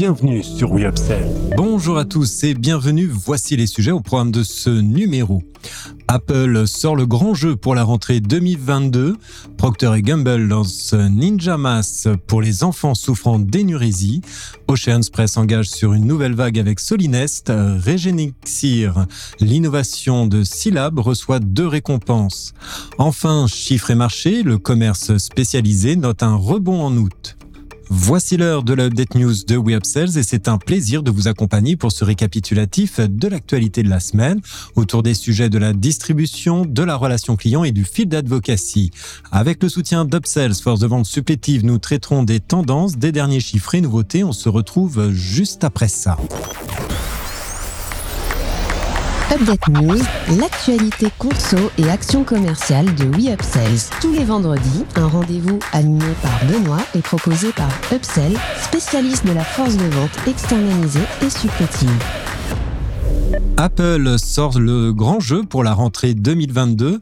bienvenue sur WeUpsell. Bonjour à tous et bienvenue, voici les sujets au programme de ce numéro. Apple sort le grand jeu pour la rentrée 2022. Procter Gamble lance Ninja Mass pour les enfants souffrant d'énurésie. Ocean Press engage sur une nouvelle vague avec Solinest. Regenixir, l'innovation de Syllab reçoit deux récompenses. Enfin, chiffres et marché, le commerce spécialisé note un rebond en août. Voici l'heure de l'Update News de WeUpsells et c'est un plaisir de vous accompagner pour ce récapitulatif de l'actualité de la semaine autour des sujets de la distribution, de la relation client et du fil d'advocacy. Avec le soutien d'Upsells, force de vente supplétive, nous traiterons des tendances, des derniers chiffres et nouveautés. On se retrouve juste après ça. Update News, l'actualité conso et action commerciale de WeUpsells. Tous les vendredis, un rendez-vous animé par Benoît et proposé par Upsell, spécialiste de la force de vente externalisée et supplétive. Apple sort le grand jeu pour la rentrée 2022.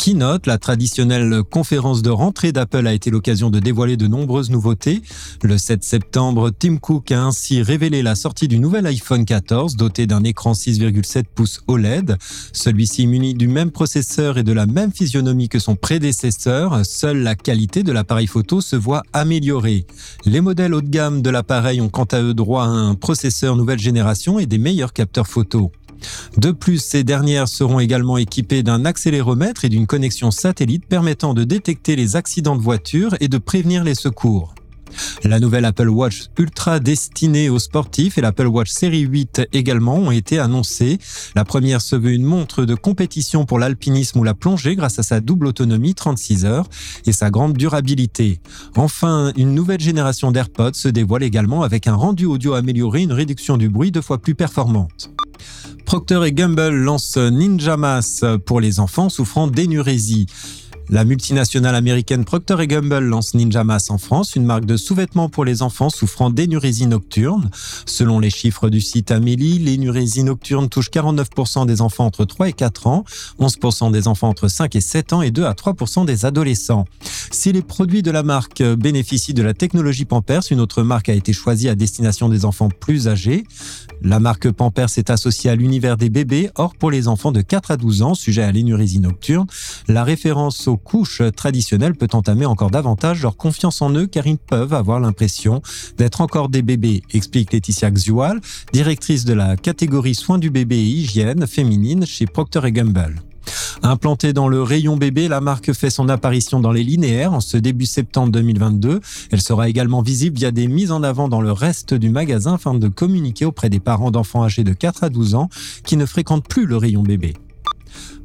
Keynote, la traditionnelle conférence de rentrée d'Apple a été l'occasion de dévoiler de nombreuses nouveautés. Le 7 septembre, Tim Cook a ainsi révélé la sortie du nouvel iPhone 14 doté d'un écran 6,7 pouces OLED. Celui-ci muni du même processeur et de la même physionomie que son prédécesseur. Seule la qualité de l'appareil photo se voit améliorée. Les modèles haut de gamme de l'appareil ont quant à eux droit à un processeur nouvelle génération et des meilleurs capteurs photo. De plus, ces dernières seront également équipées d'un accéléromètre et d'une connexion satellite permettant de détecter les accidents de voiture et de prévenir les secours. La nouvelle Apple Watch Ultra destinée aux sportifs et l'Apple Watch Série 8 également ont été annoncées. La première se veut une montre de compétition pour l'alpinisme ou la plongée grâce à sa double autonomie 36 heures et sa grande durabilité. Enfin, une nouvelle génération d'AirPods se dévoile également avec un rendu audio amélioré une réduction du bruit deux fois plus performante. Procter Gamble lance Ninja Mass pour les enfants souffrant d'énurésie. La multinationale américaine Procter Gamble lance Ninja Mass en France, une marque de sous-vêtements pour les enfants souffrant d'énurésie nocturne. Selon les chiffres du site Amélie, l'énurésie nocturne touche 49% des enfants entre 3 et 4 ans, 11% des enfants entre 5 et 7 ans et 2 à 3% des adolescents. Si les produits de la marque bénéficient de la technologie Pampers, une autre marque a été choisie à destination des enfants plus âgés. La marque Pampers est associée à l'univers des bébés, or pour les enfants de 4 à 12 ans sujets à l'énurésie nocturne, la référence au couches traditionnelles peut entamer encore davantage leur confiance en eux car ils peuvent avoir l'impression d'être encore des bébés, explique Laetitia Xual, directrice de la catégorie soins du bébé et hygiène féminine chez Procter Gamble. Implantée dans le rayon bébé, la marque fait son apparition dans les linéaires en ce début septembre 2022. Elle sera également visible via des mises en avant dans le reste du magasin afin de communiquer auprès des parents d'enfants âgés de 4 à 12 ans qui ne fréquentent plus le rayon bébé.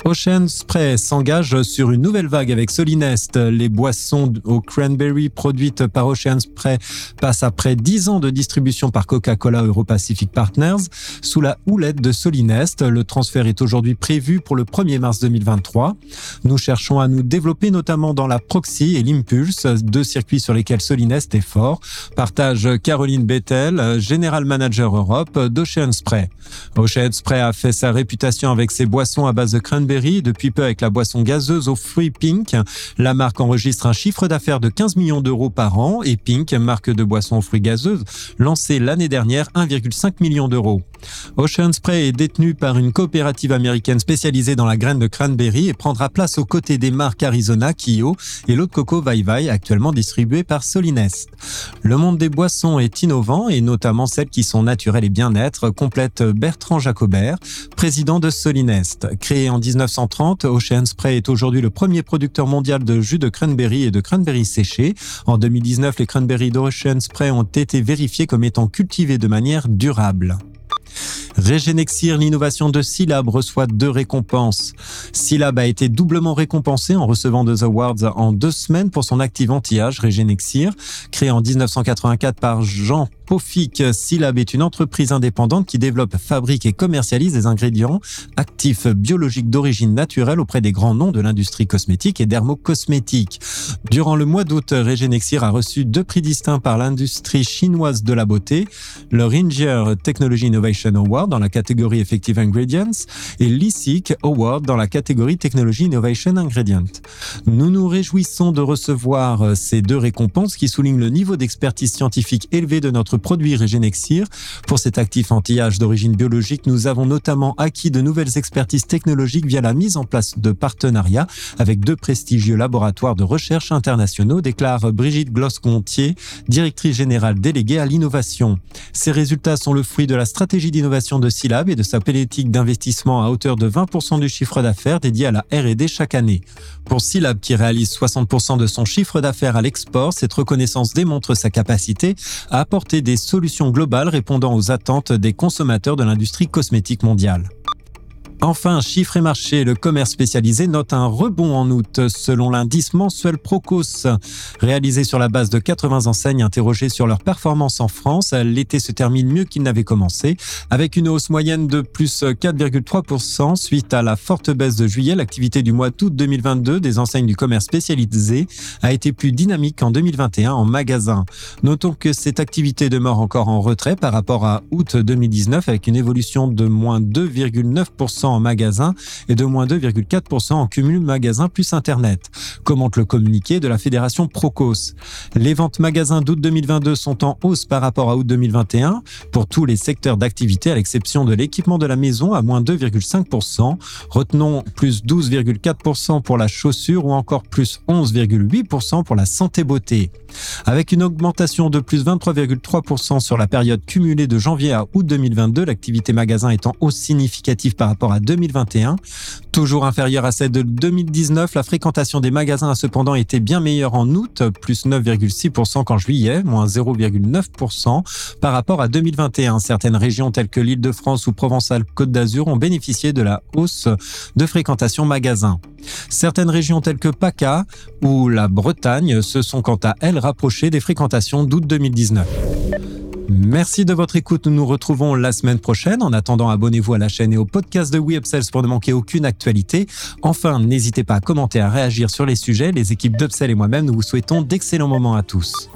Ocean Spray s'engage sur une nouvelle vague avec Solinest. Les boissons au cranberry produites par Ocean Spray passent après 10 ans de distribution par Coca-Cola Euro-Pacific Partners sous la houlette de Solinest. Le transfert est aujourd'hui prévu pour le 1er mars 2023. Nous cherchons à nous développer notamment dans la Proxy et l'Impulse, deux circuits sur lesquels Solinest est fort. Partage Caroline Bettel, General Manager Europe d'Ocean Spray. Ocean Spray a fait sa réputation avec ses boissons à base cranberry depuis peu avec la boisson gazeuse aux fruits Pink. La marque enregistre un chiffre d'affaires de 15 millions d'euros par an et Pink, marque de boissons aux fruits gazeuses, lancée l'année dernière 1,5 million d'euros. Ocean Spray est détenu par une coopérative américaine spécialisée dans la graine de cranberry et prendra place aux côtés des marques Arizona, Kio et l'eau de coco Vai Vai, actuellement distribuée par Solinest. Le monde des boissons est innovant et notamment celles qui sont naturelles et bien-être, complète Bertrand Jacobert, président de Solinest. Créé en 1930, Ocean Spray est aujourd'hui le premier producteur mondial de jus de cranberry et de cranberry séché. En 2019, les cranberries d'Ocean Spray ont été vérifiés comme étant cultivés de manière durable. Regenexir, l'innovation de Syllab, reçoit deux récompenses. Syllab a été doublement récompensé en recevant deux awards en deux semaines pour son actif anti-âge Regenexir, créé en 1984 par Jean Pofic Syllab est une entreprise indépendante qui développe, fabrique et commercialise des ingrédients actifs biologiques d'origine naturelle auprès des grands noms de l'industrie cosmétique et dermocosmétique. Durant le mois d'août, Regenexir a reçu deux prix distincts par l'industrie chinoise de la beauté, le Ringer Technology Innovation Award dans la catégorie Effective Ingredients et l'ISIC Award dans la catégorie Technology Innovation Ingredient. Nous nous réjouissons de recevoir ces deux récompenses qui soulignent le niveau d'expertise scientifique élevé de notre notre produit Regenexir. Pour cet actif anti-âge d'origine biologique, nous avons notamment acquis de nouvelles expertises technologiques via la mise en place de partenariats avec deux prestigieux laboratoires de recherche internationaux, déclare Brigitte Gloscontier, directrice générale déléguée à l'innovation. Ces résultats sont le fruit de la stratégie d'innovation de Silab et de sa politique d'investissement à hauteur de 20% du chiffre d'affaires dédié à la R&D chaque année. Pour Silab, qui réalise 60% de son chiffre d'affaires à l'export, cette reconnaissance démontre sa capacité à apporter des solutions globales répondant aux attentes des consommateurs de l'industrie cosmétique mondiale. Enfin, chiffres et marché, le commerce spécialisé note un rebond en août selon l'indice mensuel Procos. Réalisé sur la base de 80 enseignes interrogées sur leur performance en France, l'été se termine mieux qu'il n'avait commencé, avec une hausse moyenne de plus 4,3% suite à la forte baisse de juillet. L'activité du mois d'août 2022 des enseignes du commerce spécialisé a été plus dynamique en 2021 en magasin. Notons que cette activité demeure encore en retrait par rapport à août 2019 avec une évolution de moins 2,9% en magasin et de moins 2,4% en cumul magasin plus Internet, commente le communiqué de la Fédération Procos. Les ventes magasins d'août 2022 sont en hausse par rapport à août 2021 pour tous les secteurs d'activité à l'exception de l'équipement de la maison à moins 2,5%. Retenons plus 12,4% pour la chaussure ou encore plus 11,8% pour la santé beauté. Avec une augmentation de plus 23,3% sur la période cumulée de janvier à août 2022, l'activité magasin étant hausse significative par rapport à 2021. Toujours inférieure à celle de 2019, la fréquentation des magasins a cependant été bien meilleure en août, plus 9,6% qu'en juillet, moins 0,9% par rapport à 2021. Certaines régions telles que l'Île-de-France ou Provence-Alpes-Côte d'Azur ont bénéficié de la hausse de fréquentation magasin. Certaines régions telles que PACA ou la Bretagne se sont quant à elles rapprochées des fréquentations d'août 2019. Merci de votre écoute. Nous nous retrouvons la semaine prochaine. En attendant, abonnez-vous à la chaîne et au podcast de WeUpsells pour ne manquer aucune actualité. Enfin, n'hésitez pas à commenter, à réagir sur les sujets. Les équipes d'Upsell et moi-même, nous vous souhaitons d'excellents moments à tous.